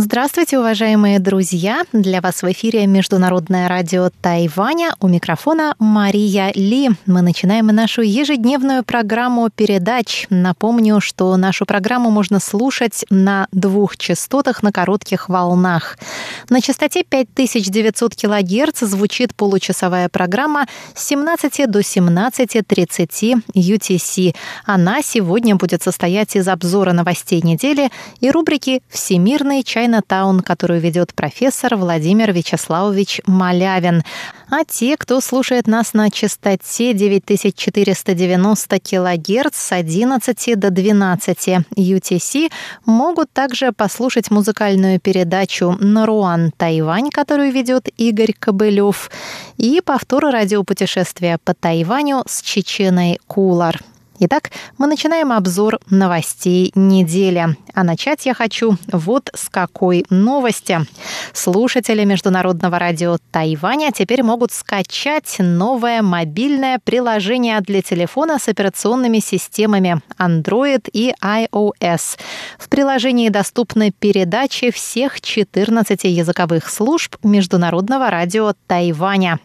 Здравствуйте, уважаемые друзья! Для вас в эфире Международное радио Тайваня. У микрофона Мария Ли. Мы начинаем нашу ежедневную программу передач. Напомню, что нашу программу можно слушать на двух частотах на коротких волнах. На частоте 5900 кГц звучит получасовая программа с 17 до 17.30 UTC. Она сегодня будет состоять из обзора новостей недели и рубрики «Всемирный чай Чайна-таун, которую ведет профессор Владимир Вячеславович Малявин. А те, кто слушает нас на частоте 9490 кГц с 11 до 12 UTC, могут также послушать музыкальную передачу «Наруан Тайвань», которую ведет Игорь Кобылев, и повтор радиопутешествия по Тайваню с Чеченой Кулар. Итак, мы начинаем обзор новостей недели. А начать я хочу вот с какой новости. Слушатели Международного радио Тайваня теперь могут скачать новое мобильное приложение для телефона с операционными системами Android и iOS. В приложении доступны передачи всех 14 языковых служб Международного радио Тайваня.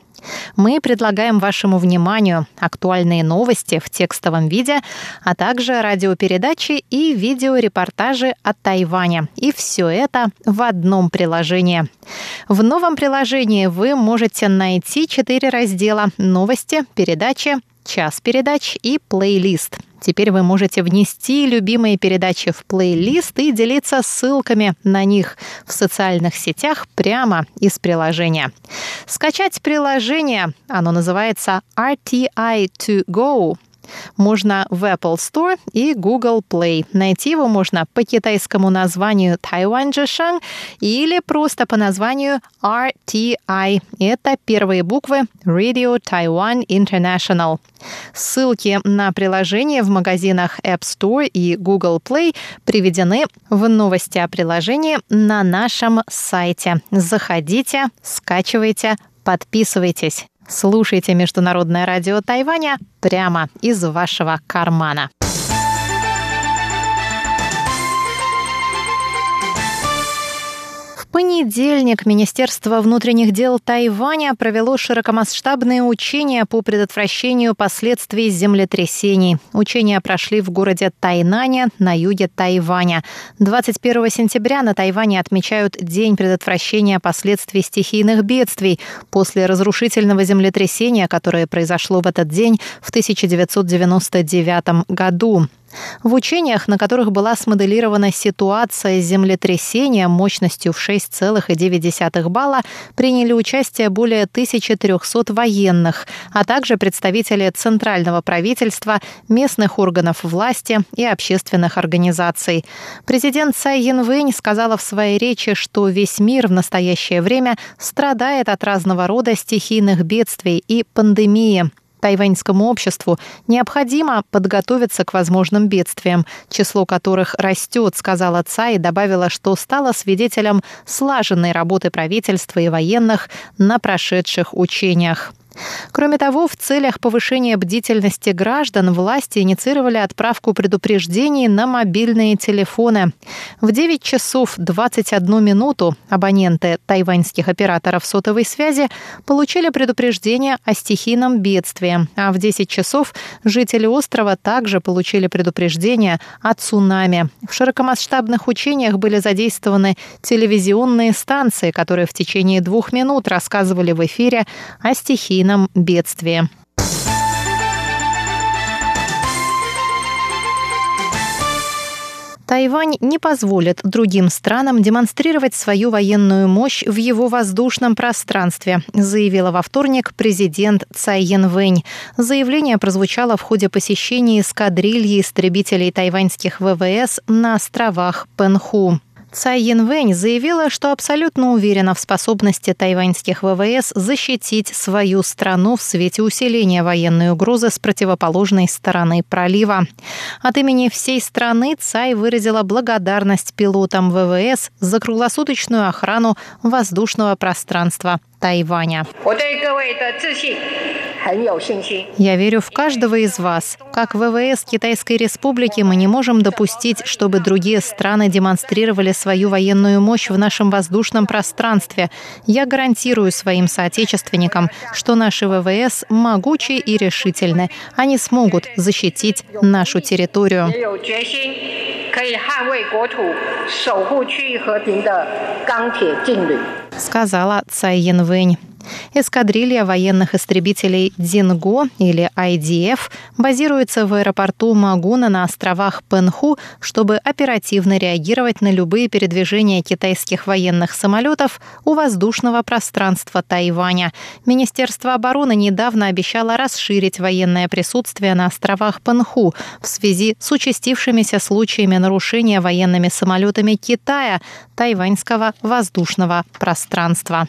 Мы предлагаем вашему вниманию актуальные новости в текстовом виде, а также радиопередачи и видеорепортажи от Тайваня. И все это в одном приложении. В новом приложении вы можете найти четыре раздела «Новости», «Передачи», «Час передач» и «Плейлист». Теперь вы можете внести любимые передачи в плейлист и делиться ссылками на них в социальных сетях прямо из приложения. Скачать приложение, оно называется RTI2Go, можно в Apple Store и Google Play. Найти его можно по китайскому названию Taiwan Zheshang или просто по названию RTI. Это первые буквы Radio Taiwan International. Ссылки на приложение в магазинах App Store и Google Play приведены в новости о приложении на нашем сайте. Заходите, скачивайте, подписывайтесь. Слушайте Международное радио Тайваня прямо из вашего кармана. Понедельник Министерство внутренних дел Тайваня провело широкомасштабные учения по предотвращению последствий землетрясений. Учения прошли в городе Тайнане на юге Тайваня. 21 сентября на Тайване отмечают День предотвращения последствий стихийных бедствий после разрушительного землетрясения, которое произошло в этот день в 1999 году. В учениях, на которых была смоделирована ситуация землетрясения мощностью в 6,9 балла, приняли участие более 1300 военных, а также представители центрального правительства, местных органов власти и общественных организаций. Президент Цай Янвэнь сказала в своей речи, что весь мир в настоящее время страдает от разного рода стихийных бедствий и пандемии тайваньскому обществу необходимо подготовиться к возможным бедствиям, число которых растет, сказала Цай и добавила, что стала свидетелем слаженной работы правительства и военных на прошедших учениях. Кроме того, в целях повышения бдительности граждан власти инициировали отправку предупреждений на мобильные телефоны. В 9 часов 21 минуту абоненты тайваньских операторов сотовой связи получили предупреждение о стихийном бедствии, а в 10 часов жители острова также получили предупреждение о цунами. В широкомасштабных учениях были задействованы телевизионные станции, которые в течение двух минут рассказывали в эфире о стихийном стихийном бедствии. Тайвань не позволит другим странам демонстрировать свою военную мощь в его воздушном пространстве, заявила во вторник президент Цай Янвэнь. Заявление прозвучало в ходе посещения эскадрильи истребителей тайваньских ВВС на островах Пенху. Цай Янвэнь заявила, что абсолютно уверена в способности тайваньских ВВС защитить свою страну в свете усиления военной угрозы с противоположной стороны пролива. От имени всей страны Цай выразила благодарность пилотам ВВС за круглосуточную охрану воздушного пространства Тайваня. Я верю в каждого из вас. Как ВВС Китайской Республики мы не можем допустить, чтобы другие страны демонстрировали свою военную мощь в нашем воздушном пространстве. Я гарантирую своим соотечественникам, что наши ВВС могучи и решительны. Они смогут защитить нашу территорию. Сказала Цай Янвэнь. Эскадрилья военных истребителей «Динго» или IDF базируется в аэропорту Магуна на островах Пенху, чтобы оперативно реагировать на любые передвижения китайских военных самолетов у воздушного пространства Тайваня. Министерство обороны недавно обещало расширить военное присутствие на островах Пенху в связи с участившимися случаями нарушения военными самолетами Китая тайваньского воздушного пространства.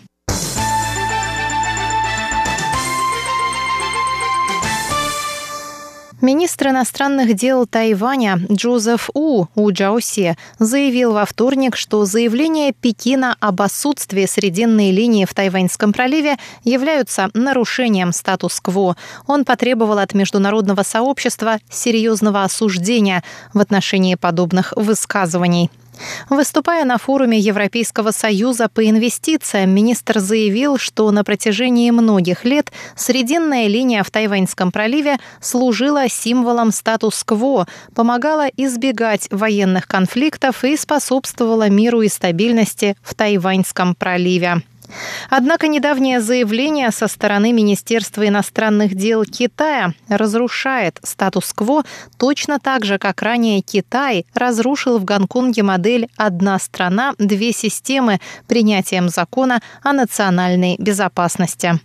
Министр иностранных дел Тайваня Джозеф У У Джаосе заявил во вторник, что заявления Пекина об отсутствии срединной линии в Тайваньском проливе являются нарушением статус-кво. Он потребовал от международного сообщества серьезного осуждения в отношении подобных высказываний. Выступая на форуме Европейского союза по инвестициям, министр заявил, что на протяжении многих лет срединная линия в Тайваньском проливе служила символом статус-кво, помогала избегать военных конфликтов и способствовала миру и стабильности в Тайваньском проливе. Однако недавнее заявление со стороны Министерства иностранных дел Китая разрушает статус-кво точно так же, как ранее Китай разрушил в Гонконге модель «одна страна, две системы» принятием закона о национальной безопасности.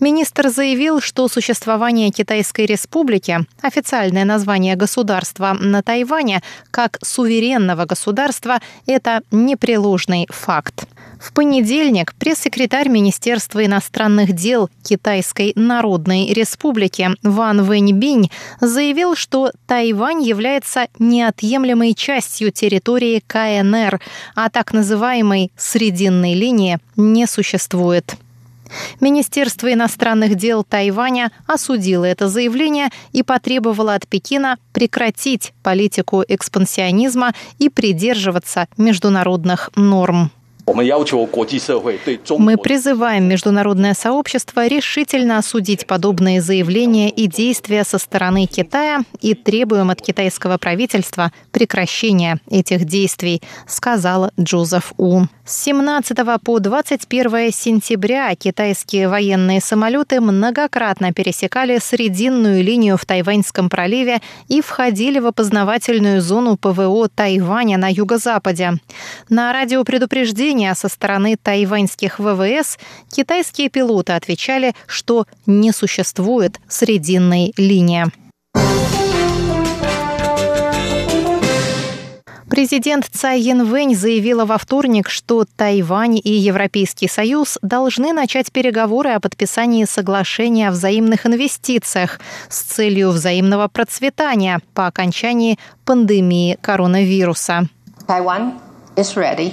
Министр заявил, что существование Китайской Республики, официальное название государства на Тайване, как суверенного государства, это непреложный факт. В понедельник пресс-секретарь Министерства иностранных дел Китайской Народной Республики Ван Вэньбинь заявил, что Тайвань является неотъемлемой частью территории КНР, а так называемой «срединной линии» не существует. Министерство иностранных дел Тайваня осудило это заявление и потребовало от Пекина прекратить политику экспансионизма и придерживаться международных норм. Мы призываем международное сообщество решительно осудить подобные заявления и действия со стороны Китая и требуем от китайского правительства прекращения этих действий, сказал Джозеф У. С 17 по 21 сентября китайские военные самолеты многократно пересекали срединную линию в Тайваньском проливе и входили в опознавательную зону ПВО Тайваня на юго-западе. На радиопредупреждение со стороны тайваньских ВВС китайские пилоты отвечали, что не существует срединной линии. Президент Цай Янвэнь заявила во вторник, что Тайвань и Европейский Союз должны начать переговоры о подписании соглашения о взаимных инвестициях с целью взаимного процветания по окончании пандемии коронавируса. Taiwan is ready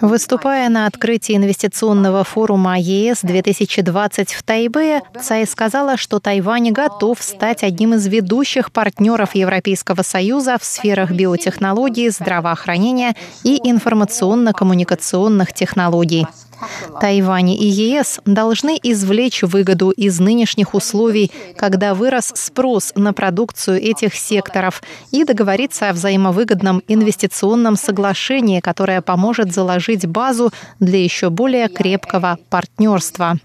Выступая на открытии инвестиционного форума ЕС 2020 в Тайбе, Цай сказала, что Тайвань готов стать одним из ведущих партнеров Европейского Союза в сферах биотехнологий, здравоохранения и информационно-коммуникационных технологий. Тайвань и ЕС должны извлечь выгоду из нынешних условий, когда вырос спрос на продукцию этих секторов, и договориться о взаимовыгодном инвестиционном соглашении, которое поможет заложить базу для еще более крепкого партнерства.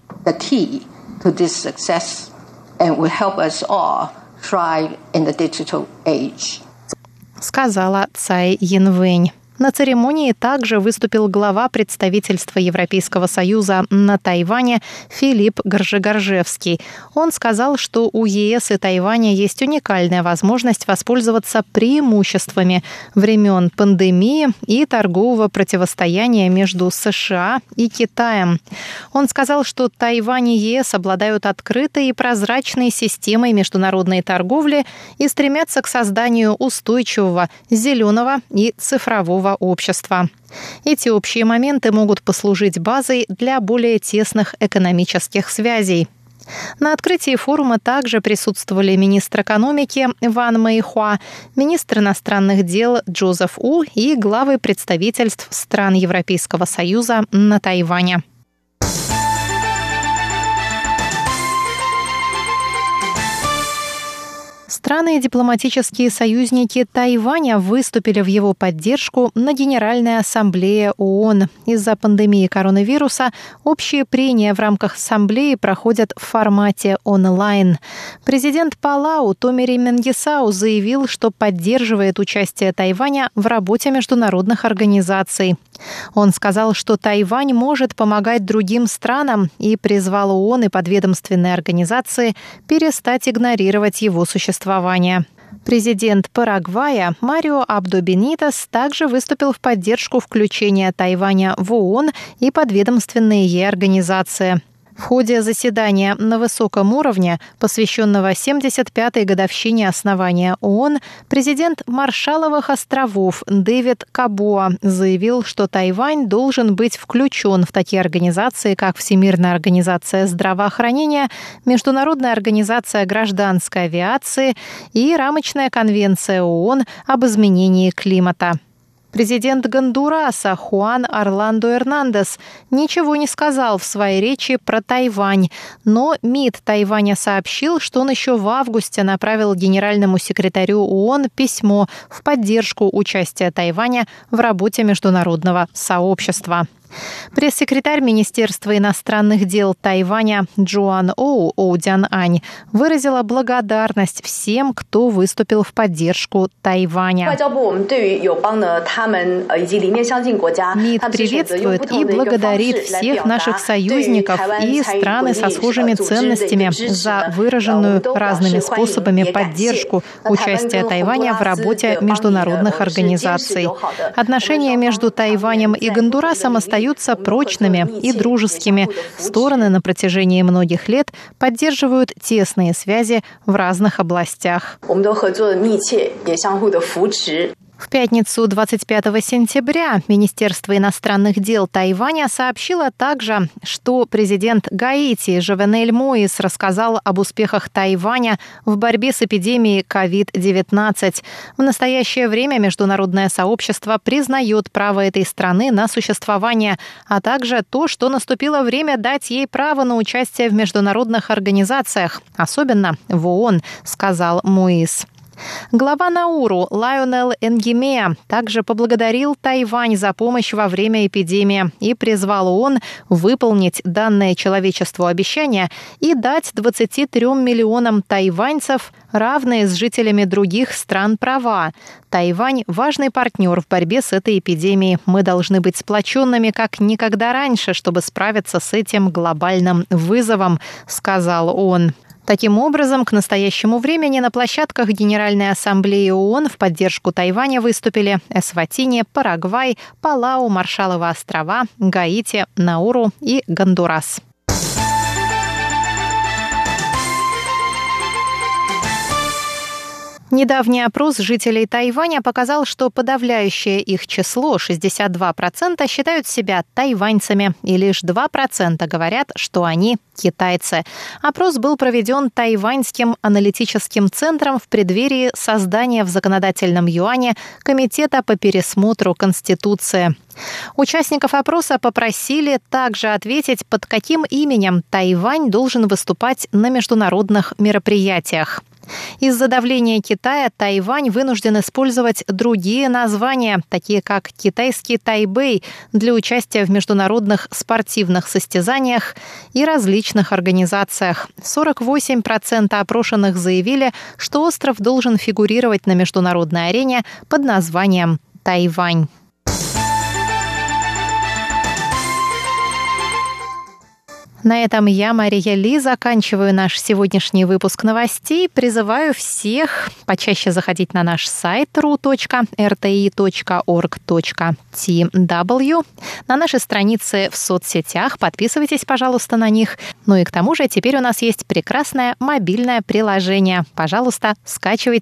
Сказала Цай Янвэнь. На церемонии также выступил глава представительства Европейского Союза на Тайване Филипп Горжегоржевский. Он сказал, что у ЕС и Тайваня есть уникальная возможность воспользоваться преимуществами времен пандемии и торгового противостояния между США и Китаем. Он сказал, что Тайвань и ЕС обладают открытой и прозрачной системой международной торговли и стремятся к созданию устойчивого, зеленого и цифрового общества. Эти общие моменты могут послужить базой для более тесных экономических связей. На открытии форума также присутствовали министр экономики Ван Мэйхуа, министр иностранных дел Джозеф У и главы представительств стран Европейского Союза на Тайване. Страны и дипломатические союзники Тайваня выступили в его поддержку на Генеральной Ассамблее ООН. Из-за пандемии коронавируса общие прения в рамках Ассамблеи проходят в формате онлайн. Президент Палау Томери Менгисау заявил, что поддерживает участие Тайваня в работе международных организаций. Он сказал, что Тайвань может помогать другим странам и призвал ООН и подведомственные организации перестать игнорировать его существование. Президент Парагвая Марио Абдо Бенитас также выступил в поддержку включения Тайваня в ООН и подведомственные ей организации. В ходе заседания на высоком уровне, посвященного 75-й годовщине основания ООН, президент Маршаловых островов Дэвид Кабуа заявил, что Тайвань должен быть включен в такие организации, как Всемирная организация здравоохранения, Международная организация гражданской авиации и Рамочная конвенция ООН об изменении климата. Президент Гондураса Хуан Орландо Эрнандес ничего не сказал в своей речи про Тайвань, но МИД Тайваня сообщил, что он еще в августе направил генеральному секретарю ООН письмо в поддержку участия Тайваня в работе международного сообщества. Пресс-секретарь Министерства иностранных дел Тайваня Джоан Оу Оудян Ань выразила благодарность всем, кто выступил в поддержку Тайваня. МИД приветствует и благодарит всех наших союзников и страны со схожими ценностями за выраженную разными способами поддержку участия Тайваня в работе международных организаций. Отношения между Тайванем и Гондурасом остаются остаются прочными и дружескими. Стороны на протяжении многих лет поддерживают тесные связи в разных областях. В пятницу 25 сентября Министерство иностранных дел Тайваня сообщило также, что президент Гаити Жавенель Моис рассказал об успехах Тайваня в борьбе с эпидемией COVID-19. В настоящее время международное сообщество признает право этой страны на существование, а также то, что наступило время дать ей право на участие в международных организациях, особенно в ООН, сказал Моис. Глава Науру Лайонел Энгемея также поблагодарил Тайвань за помощь во время эпидемии и призвал ООН выполнить данное человечеству обещание и дать 23 миллионам тайваньцев равные с жителями других стран права. Тайвань – важный партнер в борьбе с этой эпидемией. Мы должны быть сплоченными как никогда раньше, чтобы справиться с этим глобальным вызовом, сказал он. Таким образом, к настоящему времени на площадках Генеральной Ассамблеи ООН в поддержку Тайваня выступили Эсватини, Парагвай, Палау, Маршаловы острова, Гаити, Науру и Гондурас. Недавний опрос жителей Тайваня показал, что подавляющее их число, 62%, считают себя тайваньцами, и лишь 2% говорят, что они китайцы. Опрос был проведен Тайваньским аналитическим центром в преддверии создания в законодательном юане Комитета по пересмотру Конституции. Участников опроса попросили также ответить, под каким именем Тайвань должен выступать на международных мероприятиях. Из-за давления Китая Тайвань вынужден использовать другие названия, такие как китайский Тайбэй, для участия в международных спортивных состязаниях и различных организациях. 48% опрошенных заявили, что остров должен фигурировать на международной арене под названием Тайвань. На этом я, Мария Ли, заканчиваю наш сегодняшний выпуск новостей. Призываю всех почаще заходить на наш сайт ru.rti.org.tw, на наши страницы в соцсетях. Подписывайтесь, пожалуйста, на них. Ну и к тому же теперь у нас есть прекрасное мобильное приложение. Пожалуйста, скачивайте